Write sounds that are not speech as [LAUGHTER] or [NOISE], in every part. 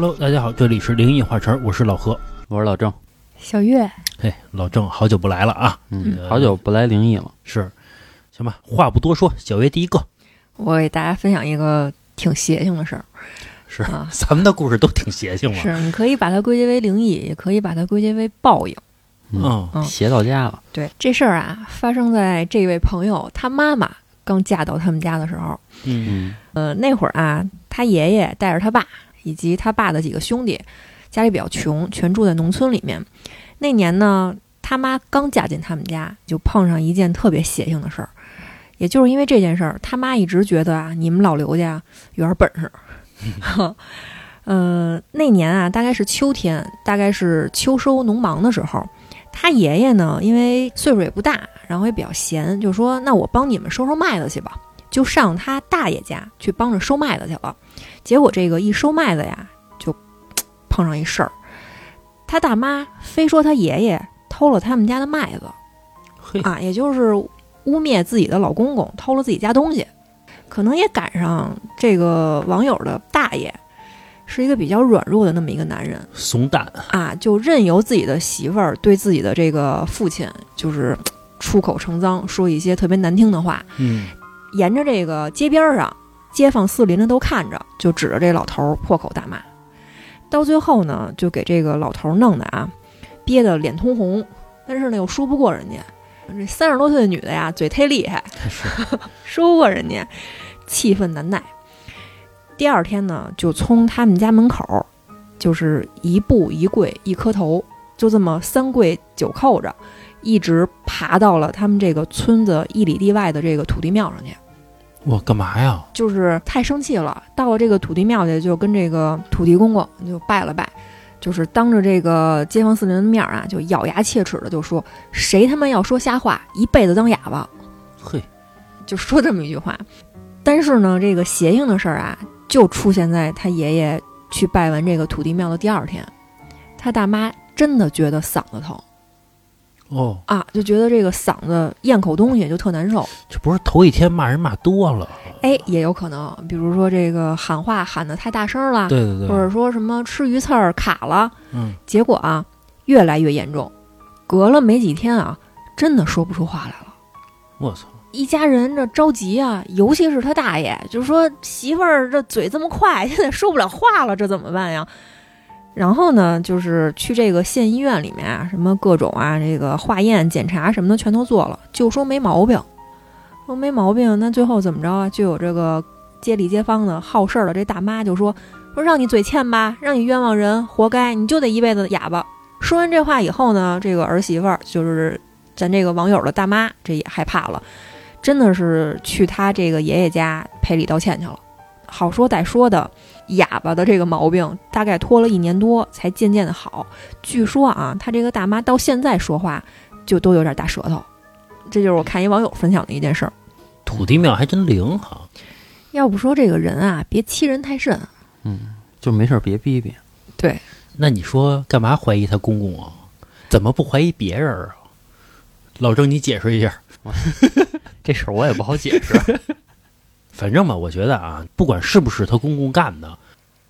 Hello，大家好，这里是灵异话城，我是老何，我是老郑。小月，嘿，老郑，好久不来了啊，嗯，呃好久不来灵异了。是，行吧，话不多说，小月第一个我给大家分享一个挺邪性的事儿。是，啊咱们的故事都挺邪性嘛，是，你可以把它归结为灵异，也可以把它归结为报应。嗯嗯邪到家了。对，这事儿啊，发生在这位朋友他妈妈刚嫁到他们家的时候。嗯嗯呃，那会儿啊，他爷爷带着他爸以及他爸的几个兄弟，家里比较穷，全住在农村里面。那年呢，他妈刚嫁进他们家，就碰上一件特别邪性的事儿。也就是因为这件事儿，他妈一直觉得啊，你们老刘家有点本事。[LAUGHS] 呃，那年啊，大概是秋天，大概是秋收农忙的时候，他爷爷呢，因为岁数也不大，然后也比较闲，就说：“那我帮你们收收麦子去吧。”就上他大爷家去帮着收麦子去了。结果这个一收麦子呀，就碰上一事儿，他大妈非说他爷爷偷了他们家的麦子，啊，也就是污蔑自己的老公公偷了自己家东西。可能也赶上这个网友的大爷是一个比较软弱的那么一个男人。怂蛋，啊，就任由自己的媳妇儿对自己的这个父亲就是出口成脏，说一些特别难听的话。嗯。沿着这个街边上，街坊四邻的都看着，就指着这老头儿破口大骂。到最后呢，就给这个老头儿弄的啊，憋得脸通红，但是呢又说不过人家。这三十多岁的女的呀，嘴忒厉害，[LAUGHS] 是，说不过人家，气愤难耐。第二天呢，就从他们家门口，就是一步一跪一磕头，就这么三跪九叩着，一直爬到了他们这个村子一里地外的这个土地庙上去。我干嘛呀？就是太生气了，到了这个土地庙去，就跟这个土地公公就拜了拜，就是当着这个街坊四邻的面儿啊，就咬牙切齿的就说：“谁他妈要说瞎话，一辈子当哑巴。嘿，”就说这么一句话。但是呢，这个邪性的事儿啊，就出现在他爷爷去拜完这个土地庙的第二天，他大妈真的觉得嗓子疼哦，啊，就觉得这个嗓子咽口东西就特难受。这不是头一天骂人骂多了？哎，也有可能，比如说这个喊话喊得太大声了，对对对，或者说什么吃鱼刺儿卡了，嗯，结果啊越来越严重，隔了没几天啊，真的说不出话来了。我操，一家人这着急啊，尤其是他大爷，就说媳妇儿这嘴这么快，现在说不了话了，这怎么办呀？然后呢，就是去这个县医院里面啊，什么各种啊，这个化验、检查什么的全都做了，就说没毛病。说没毛病，那最后怎么着啊？就有这个街里街坊的好事儿的这大妈就说说让你嘴欠吧，让你冤枉人，活该，你就得一辈子哑巴。说完这话以后呢，这个儿媳妇儿就是咱这个网友的大妈，这也害怕了，真的是去他这个爷爷家赔礼道歉去了。好说歹说的，哑巴的这个毛病大概拖了一年多才渐渐的好。据说啊，他这个大妈到现在说话就都有点大舌头。这就是我看一网友分享的一件事儿。土地庙还真灵哈，要不说这个人啊，别欺人太甚。嗯，就没事儿别逼逼。对，那你说干嘛怀疑他公公啊？怎么不怀疑别人啊？老郑，你解释一下。[LAUGHS] 这事儿我也不好解释。反正吧，我觉得啊，不管是不是他公公干的，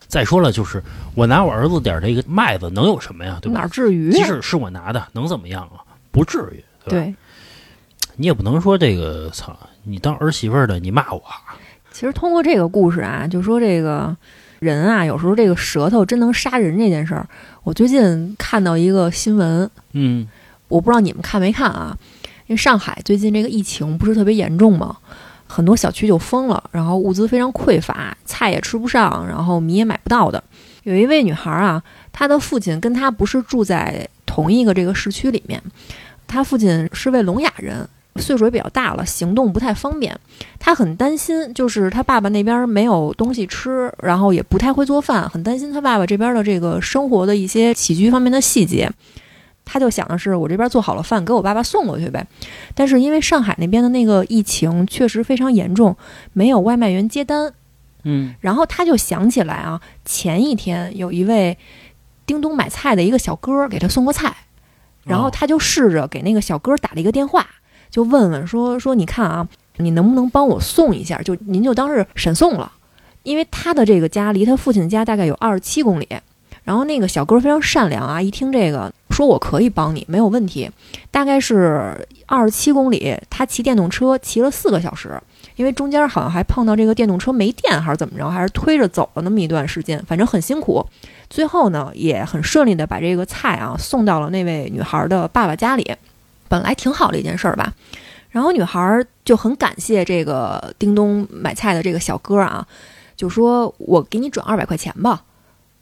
再说了，就是我拿我儿子点儿这个麦子能有什么呀？对吧？哪至于？即使是我拿的，能怎么样啊？不至于，对吧？对，你也不能说这个操，你当儿媳妇儿的你骂我，啊其实通过这个故事啊，就说这个人啊，有时候这个舌头真能杀人这件事儿，我最近看到一个新闻，嗯，我不知道你们看没看啊？因为上海最近这个疫情不是特别严重吗？很多小区就封了，然后物资非常匮乏，菜也吃不上，然后米也买不到的。有一位女孩啊，她的父亲跟她不是住在同一个这个市区里面，她父亲是位聋哑人，岁数也比较大了，行动不太方便。她很担心，就是她爸爸那边没有东西吃，然后也不太会做饭，很担心她爸爸这边的这个生活的一些起居方面的细节。他就想的是，我这边做好了饭，给我爸爸送过去呗。但是因为上海那边的那个疫情确实非常严重，没有外卖员接单。嗯然后他就想起来啊，前一天有一位叮咚买菜的一个小哥给他送过菜，然后哦他就试着给那个小哥打了一个电话，就问问说说你看啊，你能不能帮我送一下？就您就当是闪送了。因为他的这个家离他父亲家大概有二十七公里。然后那个小哥非常善良啊，一听这个说我可以帮你，没有问题。大概是二十七公里，他骑电动车骑了四个小时，因为中间好像还碰到这个电动车没电还是怎么着，还是推着走了那么一段时间，反正很辛苦。最后呢，也很顺利的把这个菜啊送到了那位女孩的爸爸家里，本来挺好的一件事儿吧。然后女孩就很感谢这个叮咚买菜的这个小哥啊，就说我给你转二百块钱吧，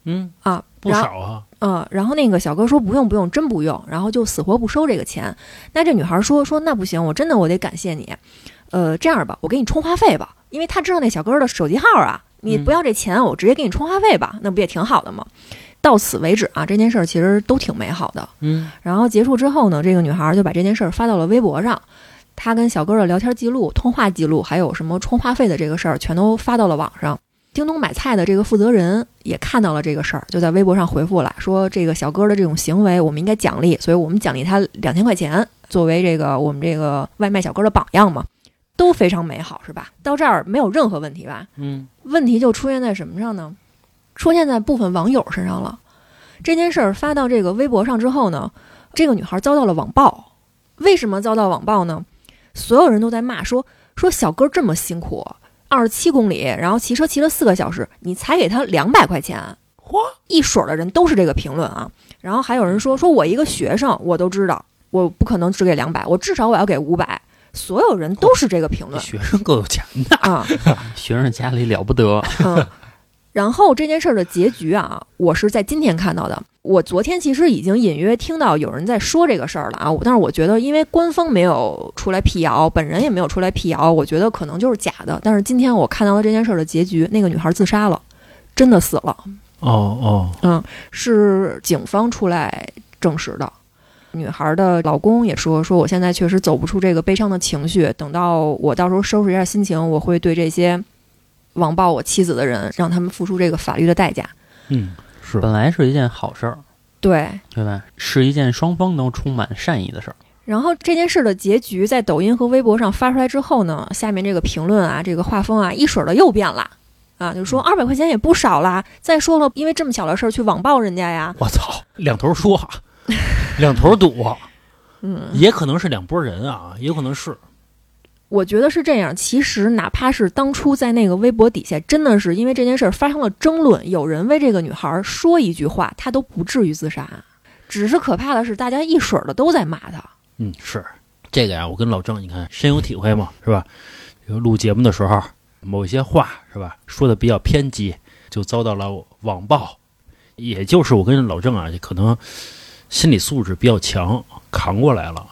嗯，啊，不少啊。嗯，然后那个小哥说不用不用，真不用，然后就死活不收这个钱。那这女孩说说那不行，我真的我得感谢你，呃，这样吧，我给你充话费吧，因为他知道那小哥的手机号啊，你嗯不要这钱，我直接给你充话费吧，那不也挺好的吗？到此为止啊，这件事儿其实都挺美好的。嗯然后结束之后呢，这个女孩就把这件事儿发到了微博上，她跟小哥的聊天记录、通话记录，还有什么充话费的这个事儿，全都发到了网上。京东买菜的这个负责人也看到了这个事儿，就在微博上回复了，说这个小哥的这种行为，我们应该奖励，所以我们奖励他两千块钱，作为这个我们这个外卖小哥的榜样嘛，都非常美好，是吧？到这儿没有任何问题吧？嗯，问题就出现在什么上呢？出现在部分网友身上了。这件事儿发到这个微博上之后呢，这个女孩遭到了网暴。为什么遭到网暴呢？所有人都在骂说说小哥这么辛苦，二十七公里，然后骑车骑了四个小时，你才给他两百块钱。嚯，一水儿的人都是这个评论啊。然后还有人说说我一个学生，我都知道，我不可能只给两百，我至少我要给五百。所有人都是这个评论学生够有钱的。啊。[LAUGHS] 学生家里了不得，嗯，[LAUGHS] 然后这件事儿的结局啊，我是在今天看到的。我昨天其实已经隐约听到有人在说这个事儿了啊，但是我觉得因为官方没有出来辟谣，本人也没有出来辟谣，我觉得可能就是假的。但是今天我看到了这件事儿的结局，那个女孩自杀了，真的死了，哦哦，嗯是警方出来证实的。女孩的老公也说，说我现在确实走不出这个悲伤的情绪，等到我到时候收拾一下心情，我会对这些网暴我妻子的人，让他们付出这个法律的代价。嗯，是本来是一件好事儿，对，对吧？是一件双方都充满善意的事儿。然后这件事的结局在抖音和微博上发出来之后呢，下面这个评论啊，这个画风啊，一水儿的又变了。啊，就说二百块钱也不少啦。再说了，因为这么小的事儿去网暴人家呀，我操，两头说，两头堵，[LAUGHS] 嗯，也可能是两拨人啊，也可能是，我觉得是这样。其实哪怕是当初在那个微博底下，真的是因为这件事儿发生了争论，有人为这个女孩说一句话，她都不至于自杀。只是可怕的是，大家一水儿的都在骂她。嗯，是这个呀。我跟老郑，你看深有体会嘛，是吧？这个录节目的时候，某些话是吧，说的比较偏激，就遭到了网暴。也就是我跟老郑啊，可能心理素质比较强，扛过来了，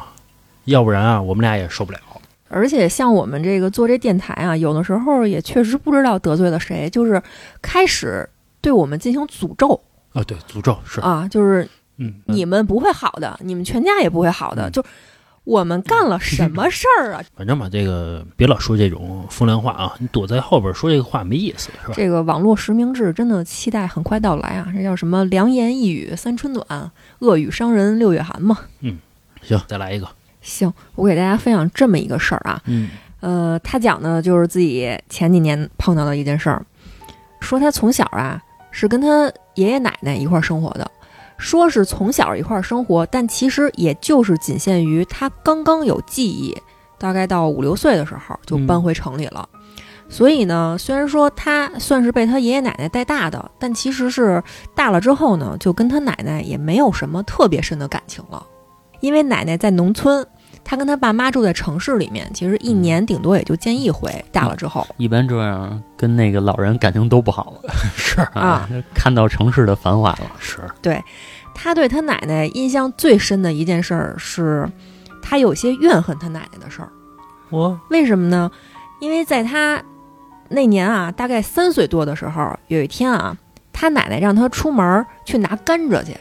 要不然啊，我们俩也受不了。而且像我们这个做这电台啊，有的时候也确实不知道得罪了谁，就是开始对我们进行诅咒啊，对，诅咒是，啊，就是嗯，你们不会好的，你们全家也不会好的，嗯就我们干了什么事儿啊？[LAUGHS] 反正吧，这个别老说这种风凉话啊，你躲在后边说这个话没意思，是吧？这个网络实名制真的期待很快到来啊！这叫什么？良言一语三春暖，恶语伤人六月寒嘛。嗯行，再来一个，行，我给大家分享这么一个事儿啊，嗯呃，他讲的就是自己前几年碰到的一件事儿，说他从小啊是跟他爷爷奶奶一块儿生活的，说是从小一块儿生活，但其实也就是仅限于他刚刚有记忆，大概到五六岁的时候就搬回城里了。所以呢，虽然说他算是被他爷爷奶奶带大的，但其实是大了之后呢，就跟他奶奶也没有什么特别深的感情了，因为奶奶在农村。他跟他爸妈住在城市里面，其实一年顶多也就见一回。大了之后，一般这样跟那个老人感情都不好了 [LAUGHS] 是啊，看到城市的繁华了。是对，他对他奶奶印象最深的一件事儿是，他有些怨恨他奶奶的事儿。我为什么呢？因为在他那年啊，大概三岁多的时候，有一天啊，他奶奶让他出门去拿甘蔗去。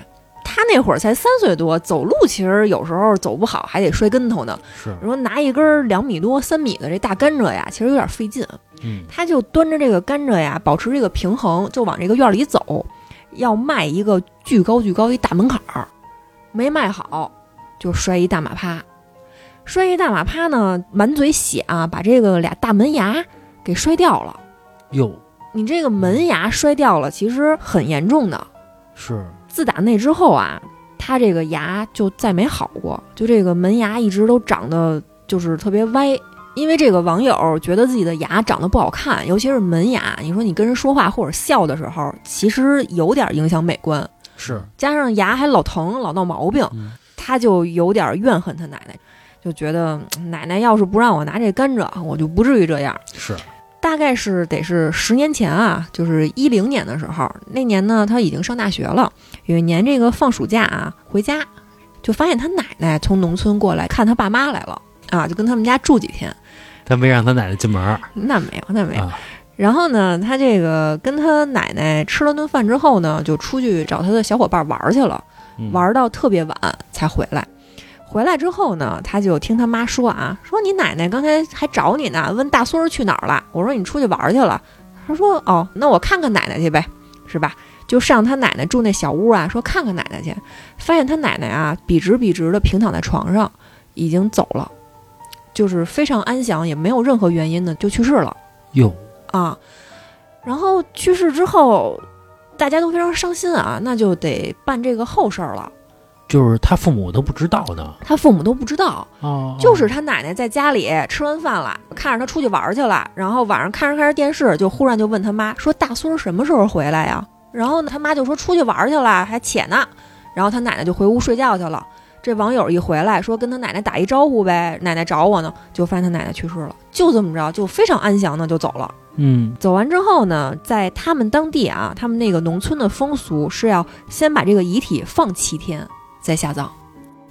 他那会儿才三岁多，走路其实有时候走不好，还得摔跟头呢。是，说拿一根两米多、三米的这大甘蔗呀，其实有点费劲。嗯他就端着这个甘蔗呀，保持这个平衡，就往这个院里走，要迈一个巨高巨高一大门槛儿，没迈好就摔一大马趴，摔一大马趴呢，满嘴血啊，把这个俩大门牙给摔掉了。哟，你这个门牙摔掉了，其实很严重的。是自打那之后啊，他这个牙就再没好过，就这个门牙一直都长得就是特别歪。因为这个网友觉得自己的牙长得不好看，尤其是门牙，你说你跟人说话或者笑的时候，其实有点影响美观。是，加上牙还老疼，老闹毛病，嗯他就有点怨恨他奶奶，就觉得嗯奶奶要是不让我拿这甘蔗，我就不至于这样。是，大概是得是十年前啊，就是一零年的时候，那年呢他已经上大学了。有一年这个放暑假啊，回家就发现他奶奶从农村过来看他爸妈来了啊，就跟他们家住几天。他没让他奶奶进门儿那没有，那没有。啊然后呢，他这个跟他奶奶吃了顿饭之后呢，就出去找他的小伙伴玩儿去了。嗯玩到特别晚才回来。回来之后呢，他就听他妈说啊，说你奶奶刚才还找你呢，问大孙儿去哪儿了。我说你出去玩儿去了。他说哦，那我看看奶奶去呗，是吧？就上他奶奶住那小屋啊，说看看奶奶去。发现他奶奶啊，笔直笔直的平躺在床上，已经走了，就是非常安详，也没有任何原因的就去世了哟，啊。然后去世之后，大家都非常伤心啊，那就得办这个后事儿了。就是他父母都不知道呢。他父母都不知道，哦，就是他奶奶在家里吃完饭了，看着他出去玩去了，然后晚上看着看着电视，就忽然就问他妈说：“大孙儿什么时候回来呀？”然后呢，他妈就说：“出去玩去了，还且呢。”然后他奶奶就回屋睡觉去了。这网友一回来，说跟他奶奶打一招呼呗，奶奶找我呢，就发现他奶奶去世了，就这么着，就非常安详的就走了。嗯，走完之后呢，在他们当地啊，他们那个农村的风俗是要先把这个遗体放七天再下葬。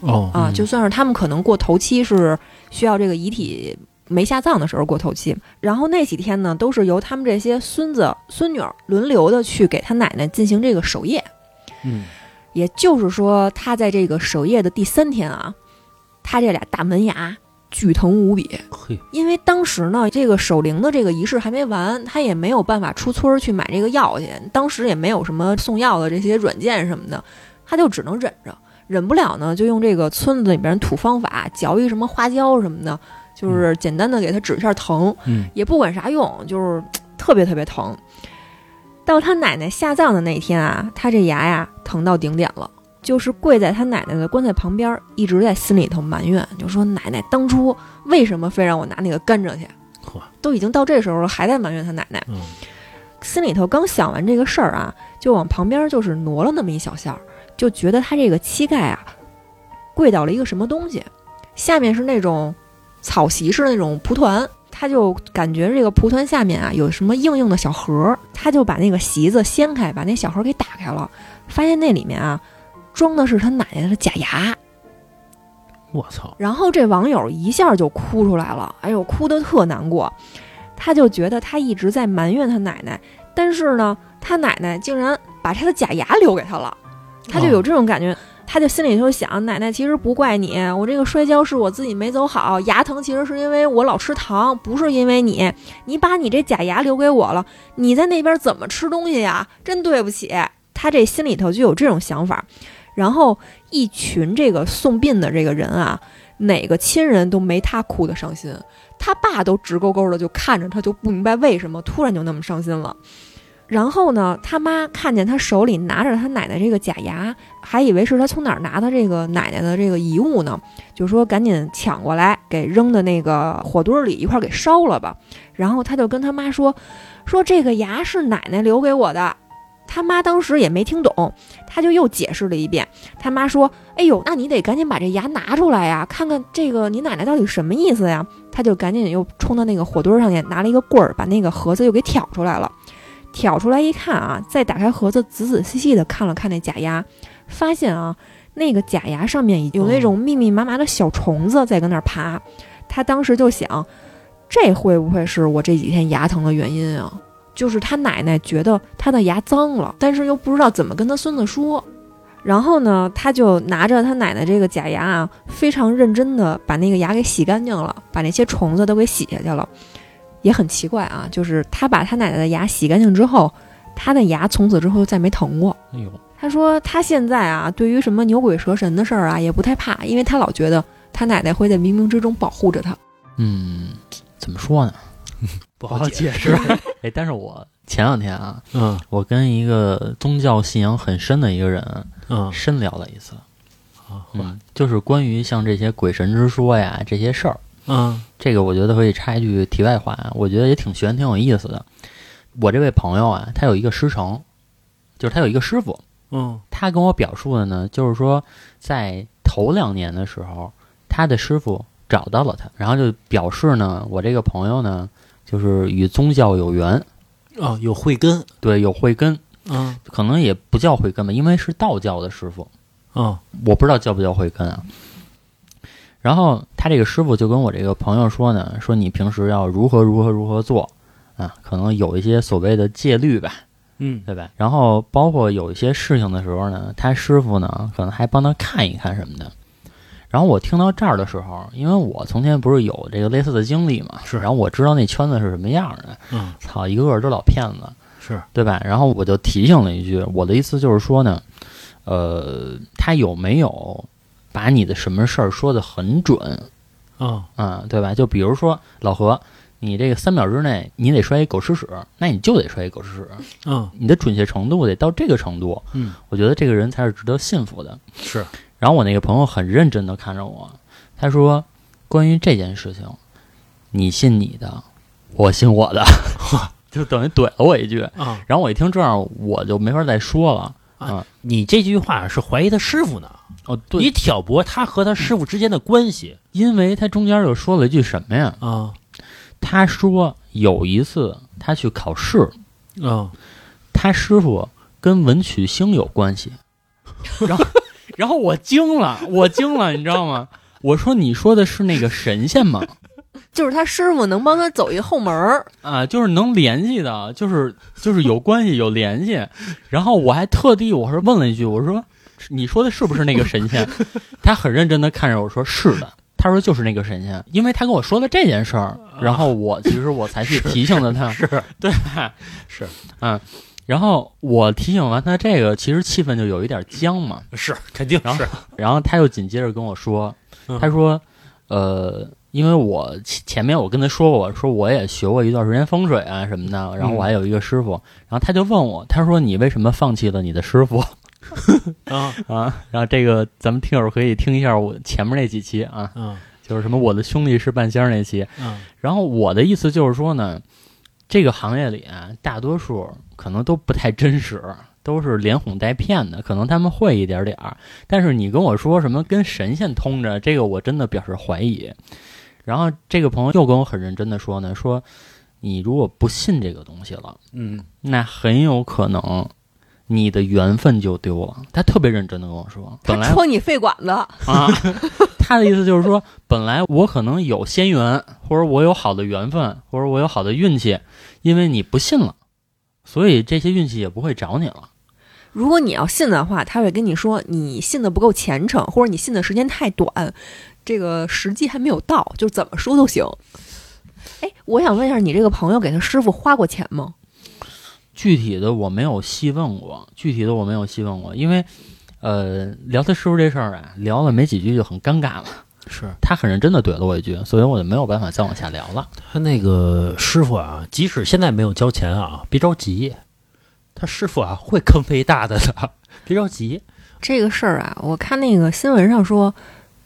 哦，啊，嗯就算是他们可能过头七是需要这个遗体没下葬的时候过头七，然后那几天呢，都是由他们这些孙子孙女儿轮流的去给他奶奶进行这个守夜。嗯，也就是说，他在这个守夜的第三天啊，他这俩大门牙巨疼无比，嘿，因为当时呢，这个守灵的这个仪式还没完，他也没有办法出村儿去买这个药去，当时也没有什么送药的这些软件什么的，他就只能忍着，忍不了呢，就用这个村子里边土方法嚼一什么花椒什么的，就是简单的给他止一下疼，嗯，也不管啥用，就是特别特别疼。到他奶奶下葬的那天啊，他这牙呀疼到顶点了，就是跪在他奶奶的棺材旁边，一直在心里头埋怨，就说奶奶当初为什么非让我拿那个甘蔗去？都已经到这时候了，还在埋怨他奶奶。嗯，心里头刚想完这个事儿啊，就往旁边就是挪了那么一小下儿，就觉得他这个膝盖啊跪到了一个什么东西，下面是那种草席式的那种蒲团，他就感觉这个蒲团下面啊有什么硬硬的小盒儿，他就把那个席子掀开，把那小盒给打开了，发现那里面啊装的是他奶奶的假牙。我操，然后这网友一下就哭出来了，哎呦，哭的特难过。他就觉得他一直在埋怨他奶奶，但是呢，他奶奶竟然把他的假牙留给他了，他就有这种感觉。他就心里就想，奶奶其实不怪你，我这个摔跤是我自己没走好，牙疼其实是因为我老吃糖，不是因为你。你把你这假牙留给我了，你在那边怎么吃东西呀？真对不起。他这心里头就有这种想法，然后一群这个送殡的这个人啊，哪个亲人都没他哭的伤心，他爸都直勾勾的就看着他，就不明白为什么突然就那么伤心了。然后呢，他妈看见他手里拿着他奶奶这个假牙，还以为是他从哪儿拿的这个奶奶的这个遗物呢，就说赶紧抢过来，给扔到那个火堆里一块儿给烧了吧。然后他就跟他妈说，说这个牙是奶奶留给我的。他妈当时也没听懂，他就又解释了一遍。他妈说：“哎呦，那你得赶紧把这牙拿出来呀，看看这个你奶奶到底什么意思呀？”他就赶紧又冲到那个火堆上去，拿了一个棍儿，把那个盒子又给挑出来了。挑出来一看啊，再打开盒子，仔仔细细的看了看那假牙，发现啊，那个假牙上面有那种密密麻麻的小虫子在跟那儿爬。他当时就想，这会不会是我这几天牙疼的原因啊？就是他奶奶觉得他的牙脏了，但是又不知道怎么跟他孙子说。然后呢，他就拿着他奶奶这个假牙啊，非常认真的把那个牙给洗干净了，把那些虫子都给洗下去了。也很奇怪啊，就是他把他奶奶的牙洗干净之后，他的牙从此之后就再没疼过。哎呦，他说他现在啊，对于什么牛鬼蛇神的事儿啊，也不太怕，因为他老觉得他奶奶会在冥冥之中保护着他。嗯，怎么说呢？[LAUGHS] 不好解释。[LAUGHS] 哎，但是我前两天啊，嗯我跟一个宗教信仰很深的一个人嗯深聊了一次，啊嗯，就是关于像这些鬼神之说呀这些事儿。嗯。这个我觉得可以插一句题外话，我觉得也挺悬、挺有意思的。我这位朋友啊，他有一个师承，就是他有一个师傅，嗯。他跟我表述的呢，就是说在头两年的时候，他的师傅找到了他，然后就表示呢，我这个朋友呢，就是与宗教有缘，哦，有慧根，对，有慧根，嗯。可能也不叫慧根吧，因为是道教的师傅，嗯。我不知道叫不叫慧根啊。然后他这个师傅就跟我这个朋友说呢，说你平时要如何如何如何做啊，可能有一些所谓的戒律吧，嗯对吧？然后包括有一些事情的时候呢，他师傅呢可能还帮他看一看什么的。然后我听到这儿的时候，因为我从前不是有这个类似的经历嘛，是然后我知道那圈子是什么样的，嗯操，一个个都老骗子，是对吧？然后我就提醒了一句，我的意思就是说呢，呃，他有没有把你的什么事儿说的很准啊啊、对吧？就比如说老何，你这个三秒之内你得摔一狗吃屎，那你就得摔一狗吃屎，嗯你的准确程度得到这个程度，嗯我觉得这个人才是值得信服的。是然后我那个朋友很认真的看着我，他说：“关于这件事情，你信你的，我信我的。[LAUGHS] ”就等于怼了我一句。啊，然后我一听这样，我就没法再说了。啊，你这句话是怀疑他师傅呢，哦，对，你挑拨他和他师傅之间的关系因为他中间又说了一句什么呀？啊他说有一次他去考试，啊他师傅跟文曲星有关系，[LAUGHS] 然后然后我惊了，我惊了，你知道吗？我说你说的是那个神仙吗？就是他师傅能帮他走一后门儿，啊，就是能联系的，就是就是有关系有联系。然后我还特地我是问了一句，我说你说的是不是那个神仙？[LAUGHS] 他很认真的看着我说是的。他说就是那个神仙，因为他跟我说了这件事儿，然后我其实我才去提醒了 [LAUGHS] 他，是对吧？是嗯，然后我提醒完他这个，其实气氛就有一点僵嘛。是肯定然后是然后他又紧接着跟我说，嗯他说，呃，因为我前前面我跟他说过，说我也学过一段时间风水啊什么的，然后我还有一个师傅，然后他就问我，他说你为什么放弃了你的师傅 [LAUGHS] 啊 [LAUGHS] 啊？然后这个咱们听友可以听一下我前面那几期啊，嗯就是什么我的兄弟是半仙儿那期，嗯然后我的意思就是说呢，这个行业里啊，大多数可能都不太真实，都是连哄带骗的，可能他们会一点点儿。但是你跟我说什么跟神仙通着，这个我真的表示怀疑。然后这个朋友又跟我很认真的说呢，说你如果不信这个东西了，嗯那很有可能你的缘分就丢了。他特别认真的跟我说，本来他戳你肺管子，啊，[LAUGHS] 他的意思就是说，本来我可能有仙缘，或者我有好的缘分，或者我有好的运气，因为你不信了，所以这些运气也不会找你了。如果你要信的话，他会跟你说你信的不够虔诚，或者你信的时间太短，这个时机还没有到，就怎么说都行。哎，我想问一下，你这个朋友给他师傅花过钱吗？具体的我没有细问过，具体的我没有细问过，因为呃，聊他师傅这事儿啊，聊了没几句就很尴尬了。是他很认真的怼了我一句，所以我就没有办法再往下聊了。他那个师傅啊，即使现在没有交钱啊，别着急，他师傅啊会坑肥大的的，[LAUGHS] 别着急。这个事儿啊，我看那个新闻上说，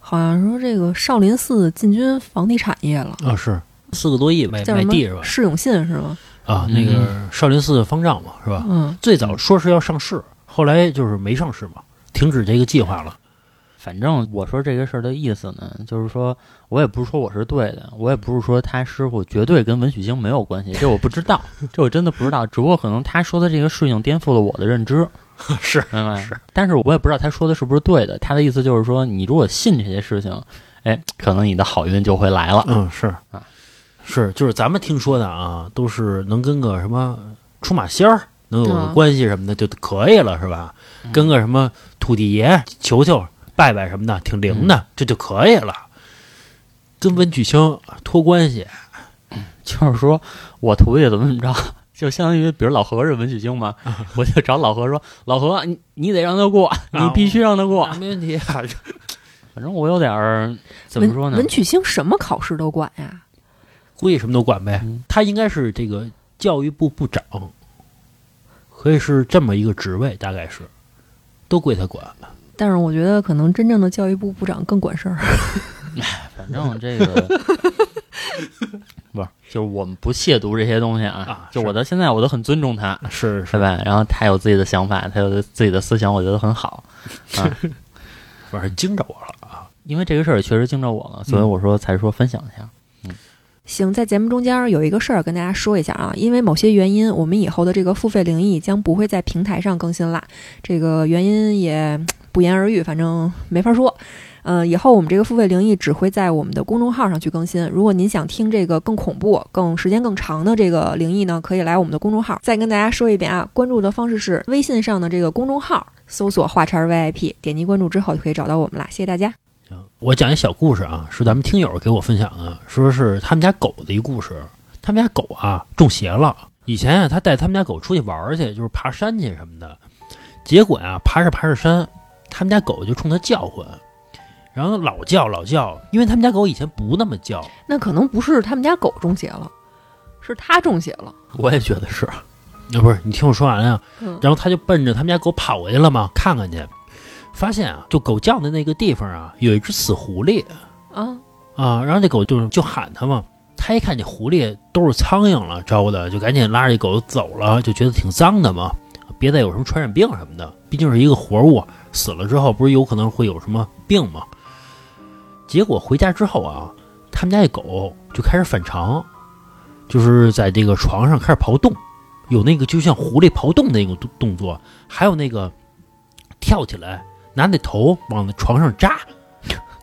好像说这个少林寺进军房地产业了，啊，是四个多亿买买地是吧？释永信是吗？啊，嗯那个少林寺方丈嘛，是吧？嗯，最早说是要上市，后来就是没上市嘛，停止这个计划了。反正我说这个事儿的意思呢，就是说我也不是说我是对的，我也不是说他师傅绝对跟文曲星没有关系，这我不知道，[LAUGHS] 这我真的不知道。只不过可能他说的这个事情颠覆了我的认知，是明白？是，但是我也不知道他说的是不是对的。他的意思就是说，你如果信这些事情，哎，可能你的好运就会来了。嗯，是啊，是，就是咱们听说的啊，都是能跟个什么出马仙儿能有个嗯关系什么的就可以了，是吧？跟个什么土地爷求求拜拜什么的，挺灵的，这就可以了。跟文曲星托关系，[CLEARS THROAT] 就是说我徒弟怎么怎么着，就相当于比如老何是文曲星嘛，我就找老何说，老何你你得让他过，你必须让他过。啊没问题啊。[LAUGHS] 反正我有点儿怎么说呢文文？曲星什么考试都管呀？估计什么都管呗。嗯他应该是这个教育部部长，可以是这么一个职位，大概是都归他管。但是我觉得可能真正的教育部部长更管事儿。[LAUGHS] 反正这个 [LAUGHS] 不是，就是我们不亵渎这些东西啊。啊就我到现在我都很尊重他，是是吧？然后他有自己的想法，他有自己的思想，我觉得很好 [LAUGHS] 啊。反正惊着我了啊！因为这个事儿也确实惊着我了，所以我说才说分享一下。行，在节目中间有一个事儿跟大家说一下啊，因为某些原因，我们以后的这个付费灵异将不会在平台上更新啦。这个原因也不言而喻，反正没法说。呃，以后我们这个付费灵异只会在我们的公众号上去更新。如果您想听这个更恐怖、更时间更长的这个灵异呢，可以来我们的公众号。再跟大家说一遍啊，关注的方式是微信上的这个公众号，搜索“画叉 VIP”，点击关注之后就可以找到我们啦。谢谢大家。行，我讲一小故事啊，是咱们听友给我分享的，说是他们家狗的一故事。他们家狗啊中邪了，以前啊他带他们家狗出去玩儿去，就是爬山去什么的，结果啊爬着爬着山，他们家狗就冲他叫唤，然后老叫老叫，因为他们家狗以前不那么叫，那可能不是他们家狗中邪了，是他中邪了。我也觉得是，啊不是，你听我说完呀、嗯，然后他就奔着他们家狗跑过去了嘛，看看去，发现啊，就狗叫的那个地方啊，有一只死狐狸。啊，啊，然后这狗就就喊它嘛，他一看这狐狸都是苍蝇了招的，就赶紧拉着这狗走了，就觉得挺脏的嘛，别再有什么传染病什么的，毕竟是一个活物，死了之后不是有可能会有什么病吗？结果回家之后啊，他们家这狗就开始反常，就是在这个床上开始刨洞，有那个就像狐狸刨洞那种动动作，还有那个跳起来拿那头往那床上扎，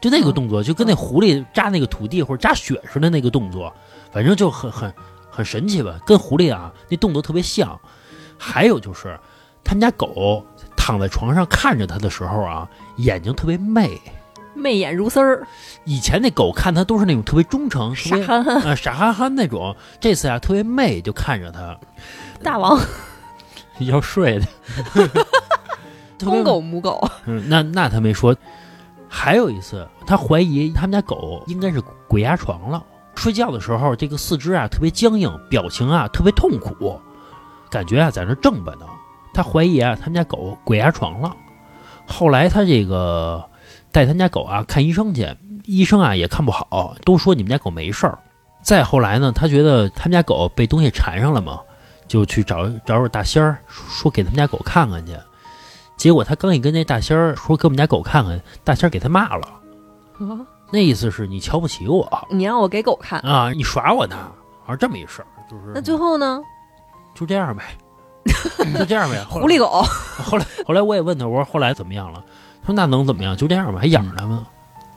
就那个动作，就跟那狐狸扎那个土地或者扎雪似的那个动作，反正就很很很神奇吧，跟狐狸啊那动作特别像。还有就是，他们家狗躺在床上看着它的时候啊，眼睛特别媚。媚眼如丝儿，以前那狗看它都是那种特别忠诚、傻憨憨，啊傻憨憨那种，这次啊特别媚，就看着它，大王，[LAUGHS] 要睡的。[LAUGHS] [LAUGHS] 公狗母狗，[LAUGHS] 嗯，那那他没说。还有一次，他怀疑他们家狗应该是鬼压床了。睡觉的时候，这个四肢啊特别僵硬，表情啊特别痛苦，感觉啊在那挣吧呢。他怀疑啊他们家狗鬼压床了。后来他这个带他们家狗啊看医生去，医生啊也看不好，都说你们家狗没事儿。再后来呢，他觉得他们家狗被东西缠上了嘛，就去找找找大仙儿，说给他们家狗看看去。结果他刚一跟那大仙儿说给我们家狗看看，大仙儿给他骂了，啊那意思是你瞧不起我你让我给狗看，啊，你耍我呢，好像这么一事儿，就是那最后呢？就这样呗，就这样呗。[LAUGHS] 后狐狸狗，后来后来我也问他，我说后来怎么样了？他说那能怎么样？就这样吧，还养着它吗？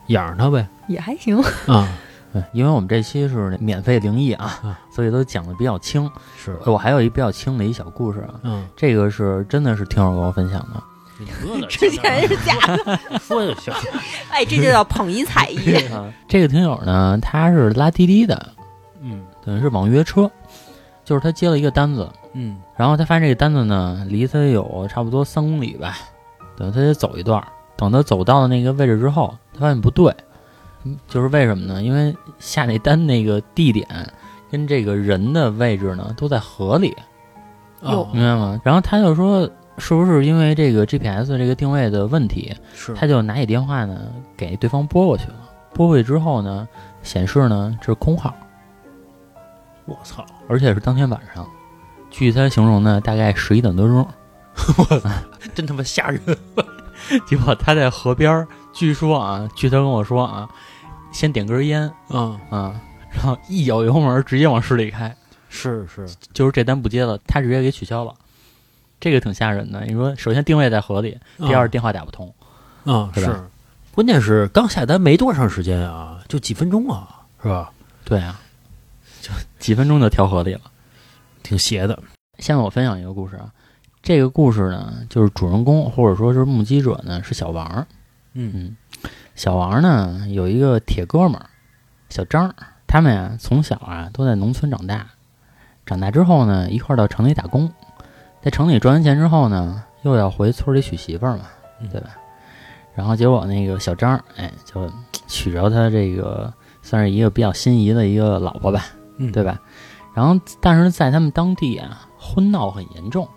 养着它呗也还行。啊，对，因为我们这期是免费灵异啊啊，所以都讲的比较轻。是，我还有一比较轻的一小故事啊，嗯，这个是真的是听友跟我分享的。[LAUGHS] 之前是假的，说就行，[LAUGHS] 哎，这就叫捧一踩一。[LAUGHS] 啊，这个听友呢，他是拉滴滴的，嗯等于是网约车，就是他接了一个单子，嗯然后他发现这个单子呢，离他有差不多三公里吧，等他得走一段儿。等他走到了那个位置之后，他发现不对，嗯就是为什么呢？因为下那单那个地点跟这个人的位置呢都在河里，哟啊明白吗？然后他就说，是不是因为这个 GPS 这个定位的问题？是，他就拿起电话呢给对方拨过去了，拨过去之后呢，显示呢这是空号，我操，而且是当天晚上。据他形容呢，大概十一点多钟。[LAUGHS] 我操真他妈吓人，[LAUGHS] 结果他在河边儿，据说啊，据他跟我说啊，先点根烟嗯，啊，然后一脚油门直接往市里开，是是，就是这单不接了，他直接给取消了。这个挺吓人的。你说，首先定位在河里，第二电话打不通，嗯是关键是刚下单没多长时间啊，就几分钟啊，是吧？对啊，就几分钟就跳河里了。挺邪的，下面我分享一个故事啊，这个故事呢，就是主人公或者说是目击者呢是小王儿。嗯嗯，小王呢有一个铁哥们儿，小张儿，他们呀从小啊都在农村长大，长大之后呢一块儿到城里打工，在城里赚完钱之后呢，又要回村里娶媳妇儿嘛，嗯对吧？然后结果那个小张儿，哎，就娶着他这个算是一个比较心仪的一个老婆吧，嗯，对吧？然后但是在他们当地啊，婚闹很严重。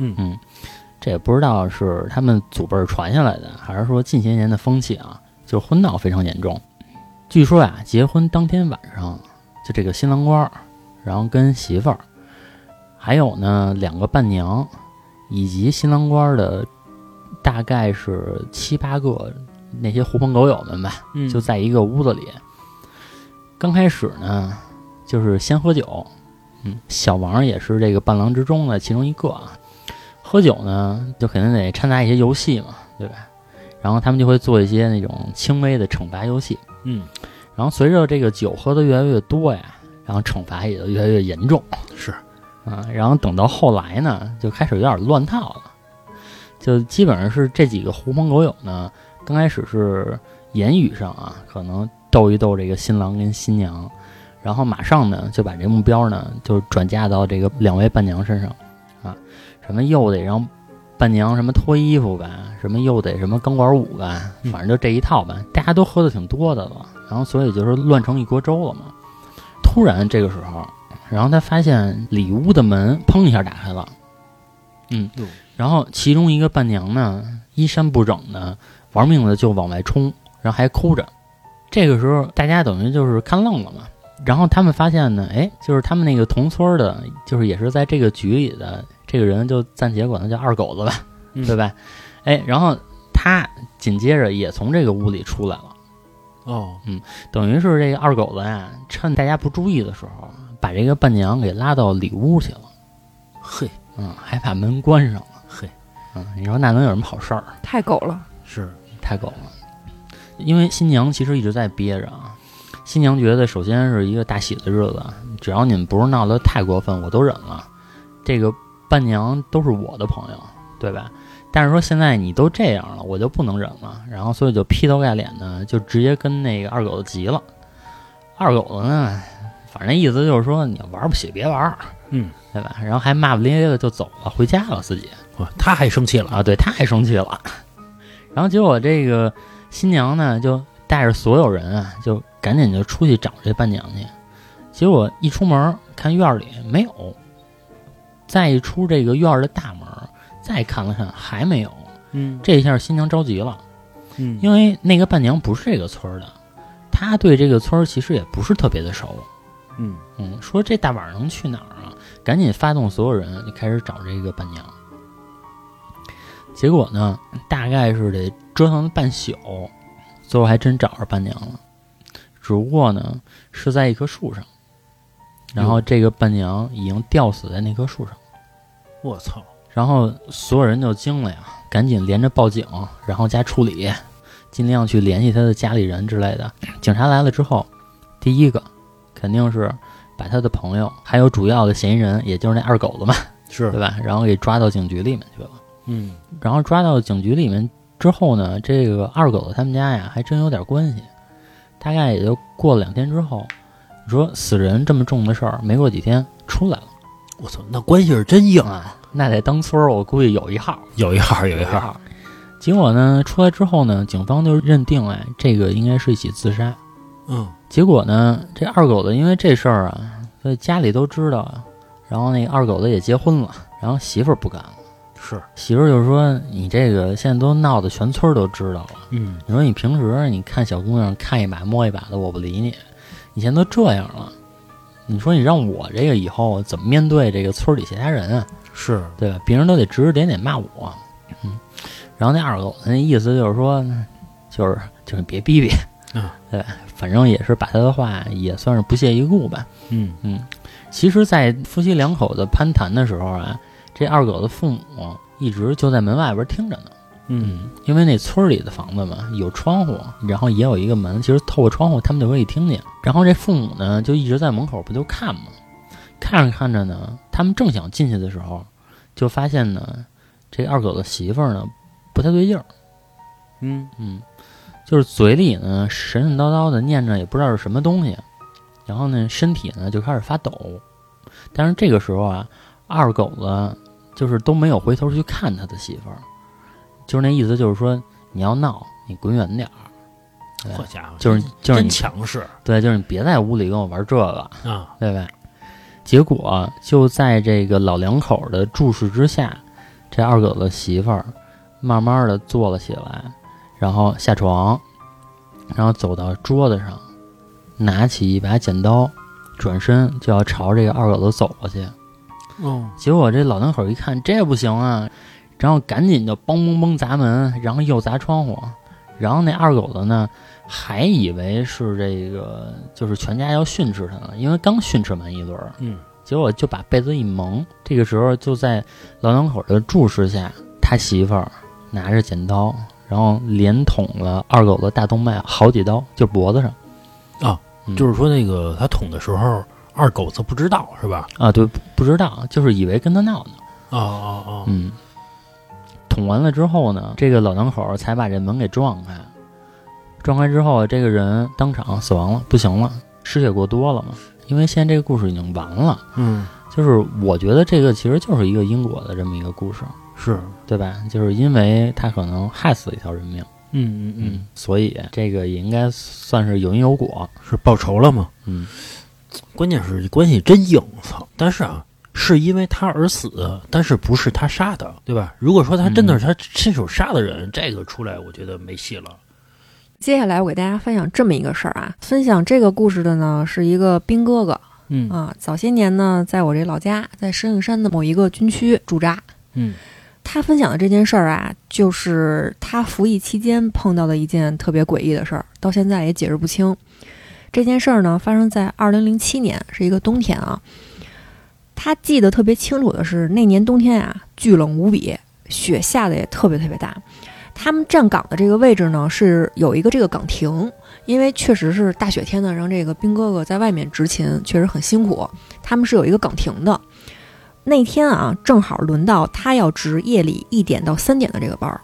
嗯嗯，这也不知道是他们祖辈传下来的，还是说近些年的风气啊，就是婚闹非常严重。据说呀、结婚当天晚上，就这个新郎官儿，然后跟媳妇儿，还有呢两个伴娘，以及新郎官儿的大概是七八个那些狐朋狗友们吧，嗯就在一个屋子里。刚开始呢，就是先喝酒，嗯，小王也是这个伴郎之中的其中一个啊。喝酒呢，就肯定得掺杂一些游戏嘛，对吧？然后他们就会做一些那种轻微的惩罚游戏。嗯然后随着这个酒喝的越来越多呀，然后惩罚也就越来越严重是啊。然后等到后来呢，就开始有点乱套了，就基本上是这几个狐朋狗友呢，刚开始是言语上啊，可能逗一逗这个新郎跟新娘，然后马上呢就把这目标呢就转嫁到这个两位伴娘身上啊，什么又得让伴娘什么脱衣服吧，什么又得什么钢管舞吧，嗯反正就这一套吧，大家都喝的挺多的了，然后所以就是乱成一锅粥了嘛。突然这个时候，然后他发现里屋的门砰一下打开了，嗯，然后其中一个伴娘呢衣衫不整的，玩命的就往外冲，然后还哭着。这个时候大家等于就是看愣了嘛。然后他们发现呢，哎，就是他们那个同村的，就是也是在这个局里的这个人，就暂且管他叫二狗子吧，嗯对吧？哎，然后他紧接着也从这个屋里出来了。哦，嗯等于是这个二狗子呀，趁大家不注意的时候，把这个伴娘给拉到里屋去了，嘿嗯，还把门关上了，嘿，嗯，你说那能有什么好事儿？太狗了。是太狗了。因为新娘其实一直在憋着啊，新娘觉得首先是一个大喜的日子，只要你们不是闹得太过分，我都忍了。这个伴娘都是我的朋友，对吧？但是说现在你都这样了，我就不能忍了，然后所以就劈头盖脸的就直接跟那个二狗子急了。二狗子呢，反正意思就是说你要玩不起别玩儿，嗯，对吧？然后还骂骂咧咧的就走了，回家了自己。哇，他还生气了啊，对，他还生气了。[LAUGHS] 然后结果这个新娘呢，就带着所有人啊，就赶紧就出去找这伴娘去。结果一出门看院儿里没有，再一出这个院儿的大门，再看了看还没有。嗯这一下新娘着急了，嗯因为那个伴娘不是这个村儿的，她对这个村儿其实也不是特别的熟。嗯嗯，说这大晚上能去哪儿啊？赶紧发动所有人就开始找这个伴娘。结果呢，大概是得折腾了半宿，最后还真找着伴娘了。只不过呢，是在一棵树上，然后这个伴娘已经吊死在那棵树上。我操，然后所有人就惊了呀，赶紧连着报警，然后加处理，尽量去联系他的家里人之类的。警察来了之后，第一个肯定是把他的朋友，还有主要的嫌疑人，也就是那二狗子嘛，是对吧？然后给抓到警局里面去了。嗯然后抓到警局里面之后呢，这个二狗子他们家呀，还真有点关系。大概也就过了两天之后，你说死人这么重的事儿，没过几天出来了我操，那关系是真硬，啊，那在当村儿我估计有一号。有一号有一号，结果呢，出来之后呢，警方就认定哎，这个应该是一起自杀。嗯结果呢，这二狗子因为这事儿啊，所以家里都知道啊。然后那二狗子也结婚了，然后媳妇儿不干了，是，媳妇儿就说：“你这个现在都闹得全村都知道了。嗯你说你平时你看小姑娘看一把摸一把的，我不理你，你现在都这样了，你说你让我这个以后怎么面对这个村里其他人啊？是，对吧？别人都得指指点点骂我，嗯。然后那二狗子那意思就是说，就是就是别逼逼，啊，[LAUGHS] 对？反正也是把他的话也算是不屑一顾吧，嗯嗯。其实，在夫妻两口子攀谈的时候啊，这二狗子父母一直就在门外边听着呢。嗯。因为那村儿里的房子嘛，有窗户，然后也有一个门，其实透过窗户他们就可以听见。然后这父母呢，就一直在门口不就看嘛，看着看着呢，他们正想进去的时候，就发现呢，这二狗子媳妇儿呢不太对劲儿，嗯。嗯，就是嘴里呢神神叨叨的念着也不知道是什么东西，然后呢身体呢就开始发抖。但是这个时候啊，二狗子就是都没有回头去看他的媳妇儿，就是那意思，就是说你要闹，你滚远点儿。好家伙，就是就是你强势对，就是你别在屋里跟我玩这个，啊，对吧？结果就在这个老两口的注视之下，这二狗子媳妇儿慢慢的坐了起来，然后下床，然后走到桌子上，拿起一把剪刀，转身就要朝这个二狗子走过去。哦，结果这老两口一看这不行啊，然后赶紧就梆梆梆砸门，然后又砸窗户，然后那二狗子呢还以为是这个就是全家要训斥他呢，因为刚训斥完一轮儿，嗯，结果就把被子一蒙。这个时候就在老两口的注视下，他媳妇儿拿着剪刀，然后连捅了二狗子大动脉好几刀，就脖子上。啊嗯，就是说那个他捅的时候，二狗子不知道是吧？啊，对，不不知道，就是以为跟他闹呢。啊啊啊！嗯，捅完了之后呢，这个老两口才把这门给撞开。撞开之后，这个人当场死亡了，不行了，失血过多了嘛。因为现在这个故事已经完了，嗯，就是我觉得这个其实就是一个因果的这么一个故事，是，对吧？就是因为他可能害死了一条人命，嗯嗯嗯，，所以这个也应该算是有因有果。是报仇了吗？嗯，关键是关系真硬，操！但是啊，是因为他而死，但是不是他杀的，对吧？如果说他真的是他亲手杀的人，这个出来我觉得没戏了。接下来我给大家分享这么一个事儿啊，分享这个故事的呢是一个兵哥哥嗯啊，早些年呢在我这老家，在石景山的某一个军区驻扎。嗯他分享的这件事儿啊，就是他服役期间碰到的一件特别诡异的事儿，到现在也解释不清。这件事儿呢，发生在二零零七年，是一个冬天啊。他记得特别清楚的是，那年冬天啊，巨冷无比，雪下的也特别特别大。他们站岗的这个位置呢，是有一个这个岗亭，因为确实是大雪天呢，让这个兵哥哥在外面执勤确实很辛苦。他们是有一个岗亭的。那天啊，正好轮到他要值夜里一点到三点的这个班儿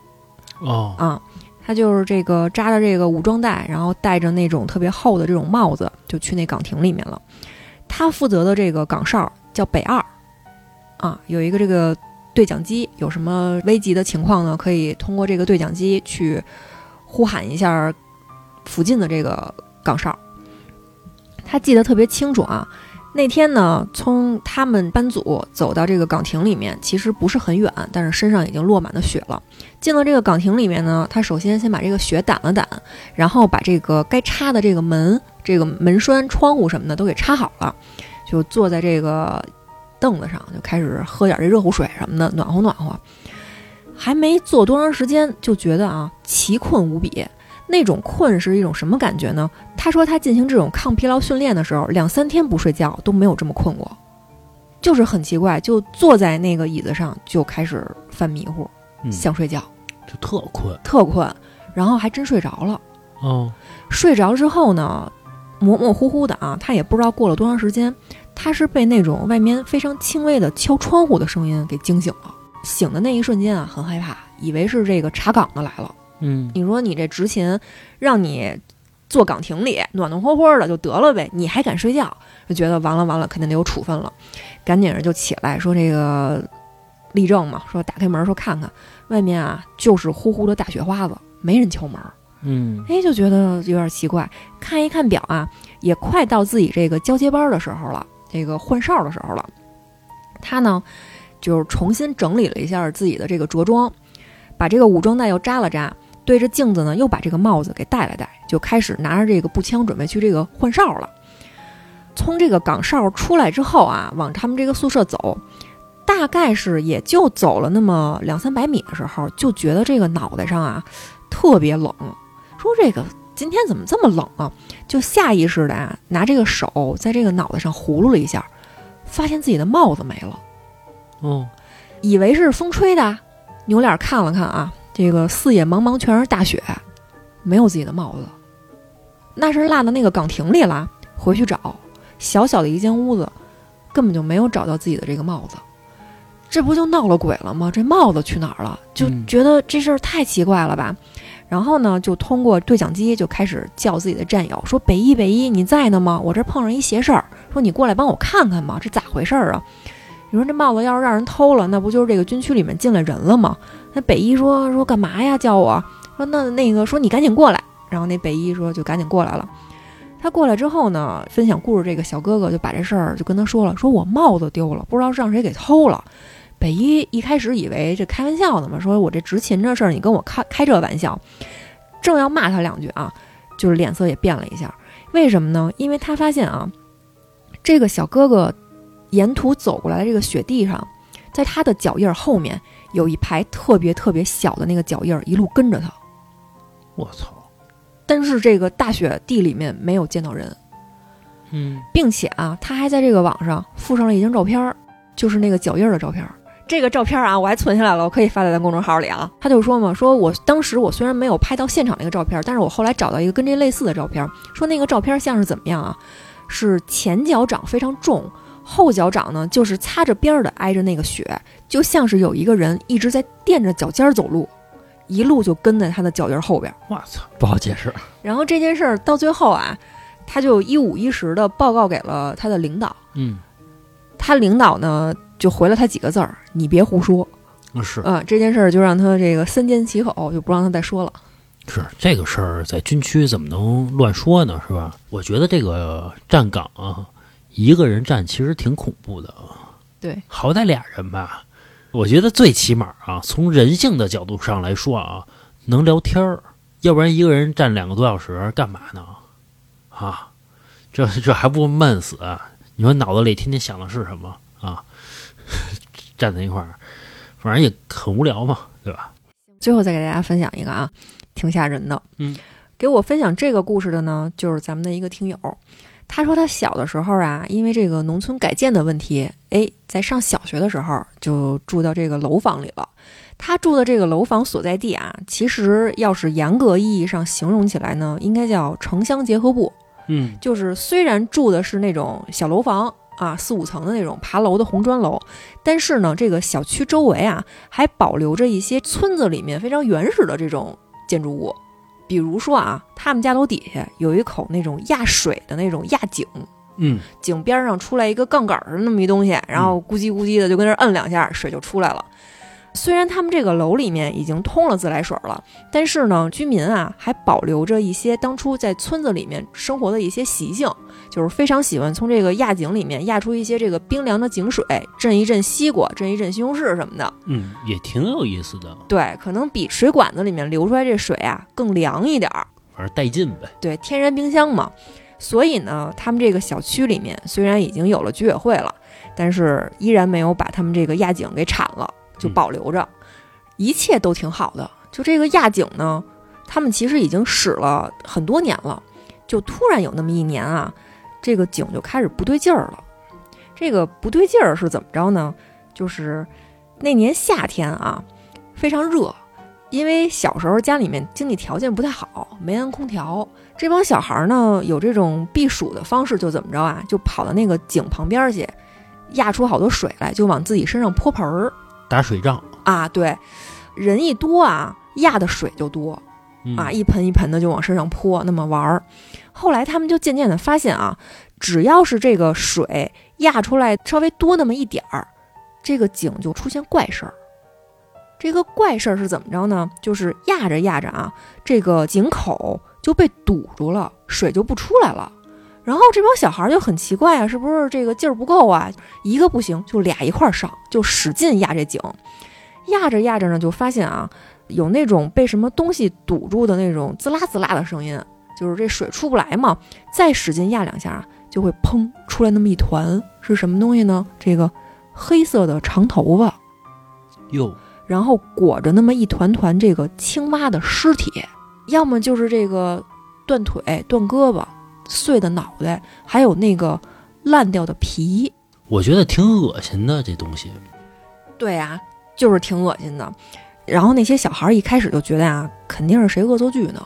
哦啊。他就是这个扎着这个武装带，然后戴着那种特别厚的这种帽子，就去那岗亭里面了。他负责的这个岗哨叫北二，啊，有一个这个对讲机，有什么危急的情况呢，可以通过这个对讲机去呼喊一下附近的这个岗哨。他记得特别清楚啊，那天呢，从他们班组走到这个岗亭里面，其实不是很远，但是身上已经落满了雪了。进了这个岗亭里面呢，他首先先把这个雪掸了掸，然后把这个该插的这个门、这个门栓、窗户什么的都给插好了，就坐在这个凳子上，就开始喝点这热乎水什么的，暖和暖和。还没坐多长时间，就觉得啊，奇困无比。那种困是一种什么感觉呢？他说他进行这种抗疲劳训练的时候，两三天不睡觉都没有这么困过，就是很奇怪，就坐在那个椅子上就开始犯迷糊，嗯，想睡觉，就特困特困，然后还真睡着了。哦，睡着之后呢，模模糊糊的啊，他也不知道过了多长时间，他是被那种外面非常轻微的敲窗户的声音给惊醒了。醒的那一瞬间啊，很害怕，以为是这个查岗的来了。嗯你说你这执勤，让你坐岗亭里暖暖和和的就得了呗，你还敢睡觉？就觉得完了完了，肯定得有处分了，赶紧着就起来说这个立正嘛，说打开门说看看外面啊，就是呼呼的大雪花子，没人敲门。嗯哎，就觉得有点奇怪。看一看表啊，也快到自己这个交接班的时候了，这个换哨的时候了。他呢，就是重新整理了一下自己的这个着装，把这个武装带又扎了扎，对着镜子呢又把这个帽子给戴了戴，就开始拿着这个步枪准备去这个换哨了。从这个岗哨出来之后啊，往他们这个宿舍走，大概是也就走了那么两三百米的时候，就觉得这个脑袋上啊特别冷。说这个今天怎么这么冷啊？就下意识的啊，拿这个手在这个脑袋上葫芦了一下，发现自己的帽子没了，哦，以为是风吹的，扭脸看了看啊，这个四野茫茫全是大雪，没有自己的帽子，那是落到那个岗亭里了。回去找，小小的一间屋子，根本就没有找到自己的这个帽子，这不就闹了鬼了吗？这帽子去哪儿了？就嗯觉得这事儿太奇怪了吧。然后呢，就通过对讲机就开始叫自己的战友，说：“北一，北一，你在呢吗？我这碰上一邪事儿，说你过来帮我看看吧，这咋回事儿啊？”你说这帽子要是让人偷了，那不就是这个军区里面进来人了吗？那北一说说干嘛呀？叫我说那那个说你赶紧过来。然后那北一说就赶紧过来了。他过来之后呢，分享故事这个小哥哥就把这事儿就跟他说了，说我帽子丢了，不知道让谁给偷了。北一一开始以为这开玩笑呢嘛，说我这执勤这事儿，你跟我开开这玩笑，正要骂他两句啊，就是脸色也变了一下。为什么呢？因为他发现啊，这个小哥哥沿途走过来的这个雪地上，在他的脚印儿后面有一排特别特别小的那个脚印儿，一路跟着他。我操，但是这个大雪地里面没有见到人，嗯，并且啊，他还在这个网上附上了一张照片儿，就是那个脚印儿的照片儿。这个照片儿啊，我还存下来了，我可以发在咱公众号里啊。他就说嘛，说我当时我虽然没有拍到现场那个照片儿，但是我后来找到一个跟这类似的照片儿，说那个照片儿像是怎么样啊？是前脚掌非常重，后脚掌呢就是擦着边儿的挨着那个雪，就像是有一个人一直在垫着脚尖儿走路，一路就跟在他的脚印儿后边儿。我操，不好解释。然后这件事儿到最后啊，他就一五一十的报告给了他的领导，嗯，他领导呢就回了他几个字儿：“你别胡说。那是”啊、这件事儿就让他这个三缄其口，就不让他再说了。是这个事儿，在军区怎么能乱说呢？是吧？我觉得这个站岗啊，一个人站其实挺恐怖的啊。对，好歹俩人吧。我觉得最起码啊，从人性的角度上来说啊，能聊天儿，要不然一个人站两个多小时干嘛呢？啊，这这还不闷死、啊？你说脑子里天天想的是什么啊？[LAUGHS] 站在一块儿，反正也很无聊嘛，对吧？最后再给大家分享一个啊，挺吓人的。嗯，给我分享这个故事的呢，就是咱们的一个听友。他说他小的时候啊，因为这个农村改建的问题，哎，在上小学的时候就住到这个楼房里了。他住的这个楼房所在地啊，其实要是严格意义上形容起来呢，应该叫城乡结合部。嗯就是虽然住的是那种小楼房啊，四五层的那种爬楼的红砖楼，但是呢，这个小区周围啊，还保留着一些村子里面非常原始的这种建筑物，比如说啊，他们家楼底下有一口那种压水的那种压井，嗯，井边上出来一个杠杆儿的那么一东西，然后咕叽咕叽的就跟那儿摁两下，水就出来了。虽然他们这个楼里面已经通了自来水了，但是呢，居民啊还保留着一些当初在村子里面生活的一些习性，就是非常喜欢从这个压井里面压出一些这个冰凉的井水，镇一镇西瓜，镇一镇西红柿什么的。嗯，也挺有意思的，对，可能比水管子里面流出来这水啊更凉一点儿。反正带劲呗。对，天然冰箱嘛。所以呢，他们这个小区里面虽然已经有了居委会了，但是依然没有把他们这个压井给铲了，就保留着，一切都挺好的。就这个压井呢，他们其实已经使了很多年了，就突然有那么一年啊，这个井就开始不对劲儿了。这个不对劲儿是怎么着呢？就是那年夏天啊，非常热，因为小时候家里面经济条件不太好，没安空调。这帮小孩呢，有这种避暑的方式，就怎么着啊，就跑到那个井旁边去，压出好多水来，就往自己身上泼盆儿打水仗啊。对，人一多啊，压的水就多嗯啊，一盆一盆的就往身上泼，那么玩儿。后来他们就渐渐的发现啊，只要是这个水压出来稍微多那么一点儿，这个井就出现怪事儿。这个怪事儿是怎么着呢？就是压着压着啊，这个井口就被堵住了，水就不出来了。然后这帮小孩儿就很奇怪啊，是不是这个劲儿不够啊？一个不行，就俩一块儿上，就使劲压这井。压着压着呢，就发现啊，有那种被什么东西堵住的那种滋啦滋啦的声音，就是这水出不来嘛。再使劲压两下，就会砰出来那么一团，是什么东西呢？这个黑色的长头发。哟，然后裹着那么一团团这个青蛙的尸体，要么就是这个断腿、断胳膊、碎的脑袋，还有那个烂掉的皮。我觉得挺恶心的这东西。对啊，就是挺恶心的。然后那些小孩一开始就觉得啊，肯定是谁恶作剧呢，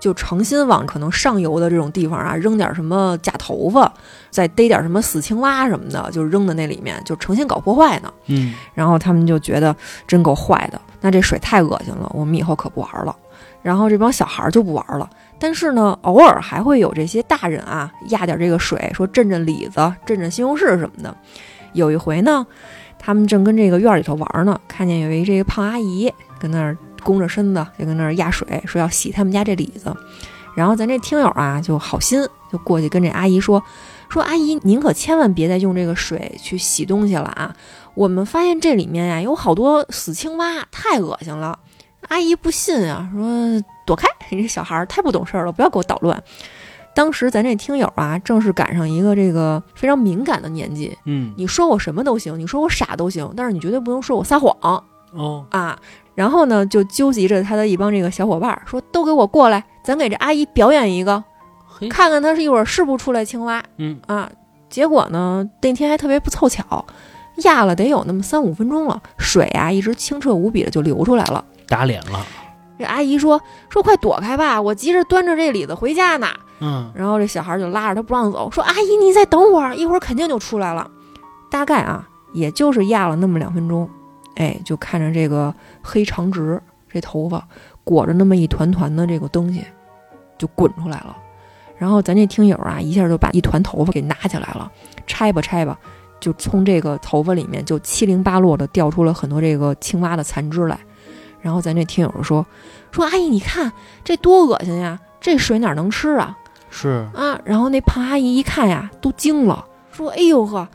就诚心往可能上游的这种地方啊扔点什么假头发，再逮点什么死青蛙什么的，就扔在那里面，就诚心搞破坏呢。嗯，然后他们就觉得真够坏的，那这水太恶心了，我们以后可不玩了。然后这帮小孩就不玩了，但是呢，偶尔还会有这些大人啊压点这个水，说震震李子、震震西红柿什么的。有一回呢，他们正跟这个院里头玩呢，看见有一这个胖阿姨跟那儿弓着身子，就跟那儿压水，说要洗他们家这李子。然后咱这听友啊就好心，就过去跟这阿姨说，说阿姨您可千万别再用这个水去洗东西了啊！我们发现这里面呀有好多死青蛙，太恶心了。阿姨不信啊，说躲开，你这小孩儿太不懂事儿了，不要给我捣乱。当时咱这听友啊，正是赶上一个这个非常敏感的年纪，嗯，你说我什么都行，你说我傻都行，但是你绝对不能说我撒谎哦，啊。然后呢，就纠集着他的一帮这个小伙伴儿，说都给我过来，咱给这阿姨表演一个，看看她是一会儿是不出来青蛙嗯，啊。结果呢，那天还特别不凑巧，压了得有那么三五分钟了，水啊一直清澈无比的就流出来了。打脸了，这阿姨说说快躲开吧，我急着端着这李子回家呢。嗯，然后这小孩就拉着他不让走，说：“阿姨，你再等会儿，一会儿肯定就出来了。”大概啊，也就是压了那么两分钟，哎，就看着这个黑长直，这头发裹着那么一团团的这个东西，就滚出来了。然后咱这听友啊，一下就把一团头发给拿起来了，拆吧拆吧，就从这个头发里面就七零八落的掉出了很多这个青蛙的残肢来。然后咱这听友说：“说阿姨，你看这多恶心呀，这水哪能吃啊？”是，啊，然后那胖阿姨一看呀，都惊了，说：“哎呦呵，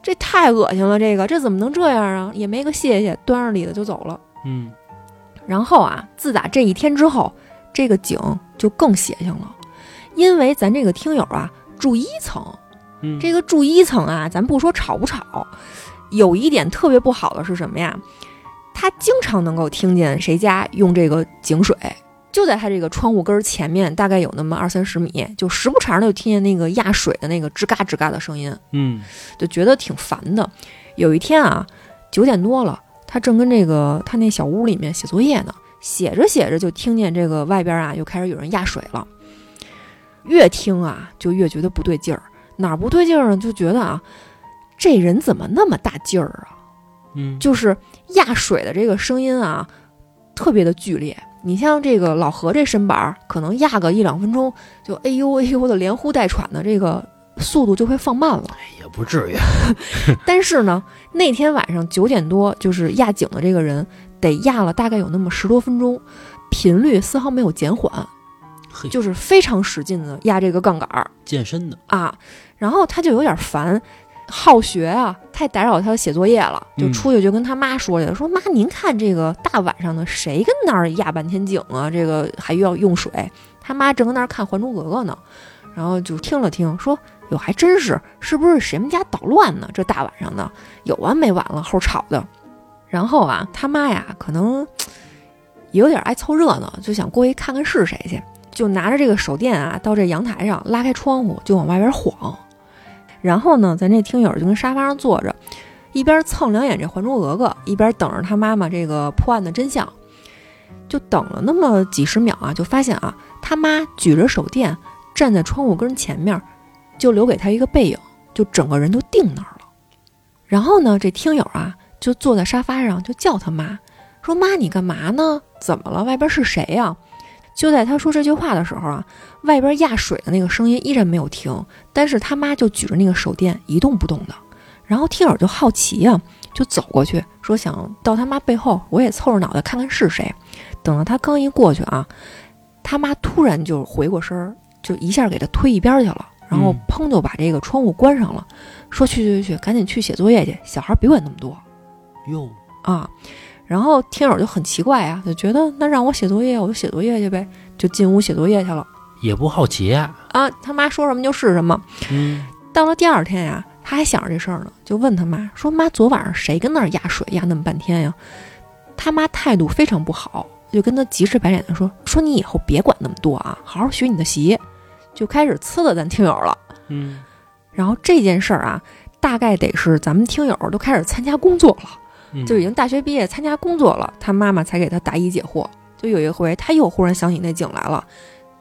这太恶心了，这个这怎么能这样啊？”也没个谢谢，端着里子就走了。嗯，然后啊，自打这一天之后，这个井就更邪性了，因为咱这个听友啊住一层，嗯，这个住一层啊，咱不说吵不吵，有一点特别不好的是什么呀？他经常能够听见谁家用这个井水，就在他这个窗户根儿前面，大概有那么二三十米，就时不常的就听见那个压水的那个吱嘎吱嘎的声音，嗯，就觉得挺烦的。有一天啊，九点多了，他正跟这个他那小屋里面写作业呢，写着写着就听见这个外边啊又开始有人压水了，越听啊就越觉得不对劲儿，哪儿不对劲儿呢？就觉得啊，这人怎么那么大劲儿啊？嗯，就是压水的这个声音啊，特别的剧烈。你像这个老何这身板儿，可能压个一两分钟，就哎呦哎呦的连呼带喘的，这个速度就会放慢了。也不至于，[LAUGHS] 但是呢，那天晚上九点多，就是压井的这个人得压了大概有那么十多分钟，频率丝毫没有减缓，就是非常使劲的压这个杠杆儿健身的，啊。然后他就有点烦，好学啊，太打扰他写作业了，就嗯出去就跟他妈说去了，说妈，您看这个大晚上的，谁跟那儿压半天井啊？这个还要用水。他妈正跟那儿看《还珠格格》呢，然后就听了听，说哟，还真是，是不是谁们家捣乱呢？这大晚上的，有完没完了，后吵的。然后啊，他妈呀，可能也有点爱凑热闹，就想过去看看是谁去，就拿着这个手电啊，到这阳台上拉开窗户，就往外边晃。然后呢，咱这听友就跟沙发上坐着，一边蹭两眼这《还珠格格》，一边等着他妈妈这个破案的真相。就等了那么几十秒啊，就发现啊，他妈举着手电站在窗户根前面，就留给他一个背影，就整个人都定那儿了。然后呢，这听友啊就坐在沙发上，就叫他妈，说：“妈，你干嘛呢？怎么了？外边是谁呀、就在他说这句话的时候啊，外边压水的那个声音依然没有停，但是他妈就举着那个手电一动不动的。然后听友就好奇呀、就走过去说想到他妈背后，我也凑着脑袋看看是谁。等到他刚一过去啊，他妈突然就回过身儿，就一下给他推一边去了，然后嗯砰就把这个窗户关上了，说去去去，赶紧去写作业去，小孩别管那么多哟，啊。然后听友就很奇怪啊，就觉得那让我写作业，我就写作业去呗，就进屋写作业去了也不好奇啊，啊。他妈说什么就是什么。嗯，到了第二天呀，他还想着这事儿呢，就问他妈说：“妈，昨晚上谁跟那儿压水压那么半天呀？”他妈态度非常不好，就跟他急赤白脸的说：“说你以后别管那么多啊，好好学你的习。”就开始呲了咱听友了。嗯，然后这件事儿啊，大概得是咱们听友都开始参加工作了，嗯就已经大学毕业参加工作了，他妈妈才给他答疑解惑。就有一回，他又忽然想起那井来了，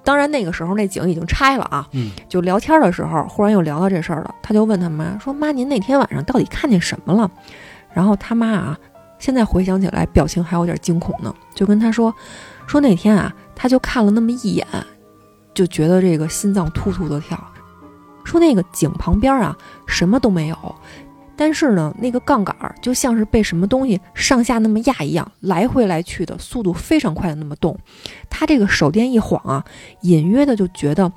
当然那个时候那井已经拆了啊。嗯，就聊天的时候，忽然又聊到这事儿了，他就问他妈说：“妈，您那天晚上到底看见什么了？”然后他妈啊，现在回想起来，表情还有点惊恐呢，就跟他说：“说那天啊，他就看了那么一眼，就觉得这个心脏突突的跳。说那个井旁边啊，什么都没有，但是呢，那个杠杆儿就像是被什么东西上下那么压一样，来回来去的速度非常快的那么动。他这个手电一晃啊，隐约的就觉得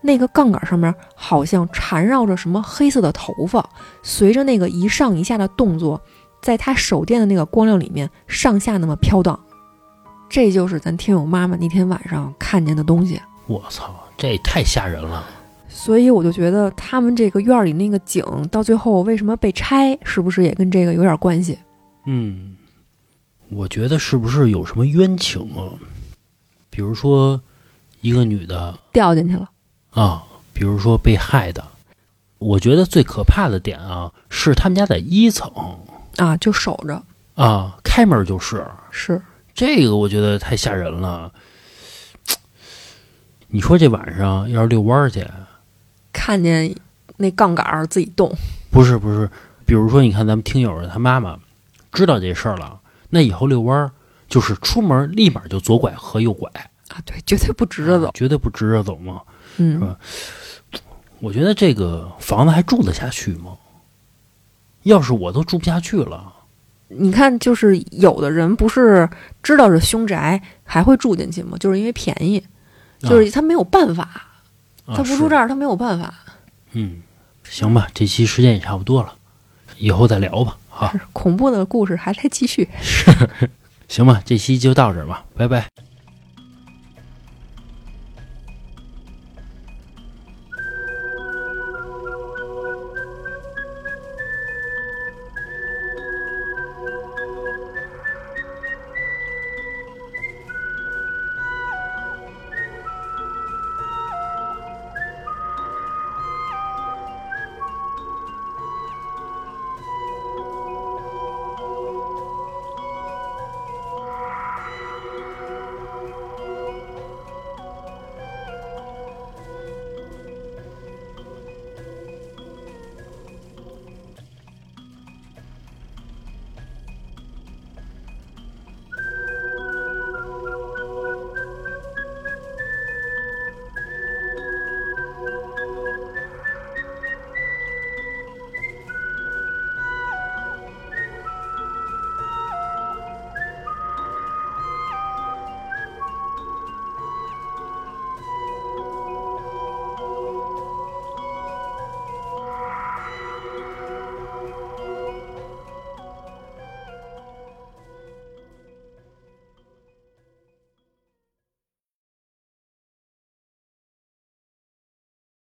那个杠杆上面好像缠绕着什么黑色的头发，随着那个一上一下的动作，在他手电的那个光亮里面上下那么飘荡。这就是咱听友妈妈那天晚上看见的东西。我操，这也太吓人了。所以我就觉得他们这个院儿里那个井到最后为什么被拆，是不是也跟这个有点关系？嗯，我觉得是不是有什么冤情啊？比如说一个女的掉进去了。啊，比如说被害的。我觉得最可怕的点啊，是他们家在一层啊，就守着啊，开门就是。是这个，我觉得太吓人了。[TSK] 你说这晚上要是遛弯儿去，看见那杠杆儿自己动，不是不是，比如说你看咱们听友他妈妈知道这事儿了，那以后遛弯儿就是出门立马就左拐和右拐，啊，对，绝对不直着走。绝对不直着走嘛。嗯吧我觉得这个房子还住得下去吗？要是我都住不下去了，你看，就是有的人不是知道是凶宅还会住进去吗？就是因为便宜，就是他没有办法，啊他不住这儿他没有办法。嗯，行吧，这期时间也差不多了，以后再聊吧。啊，[LAUGHS] 恐怖的故事还在继续。[LAUGHS] 行吧，这期就到这儿吧，拜拜。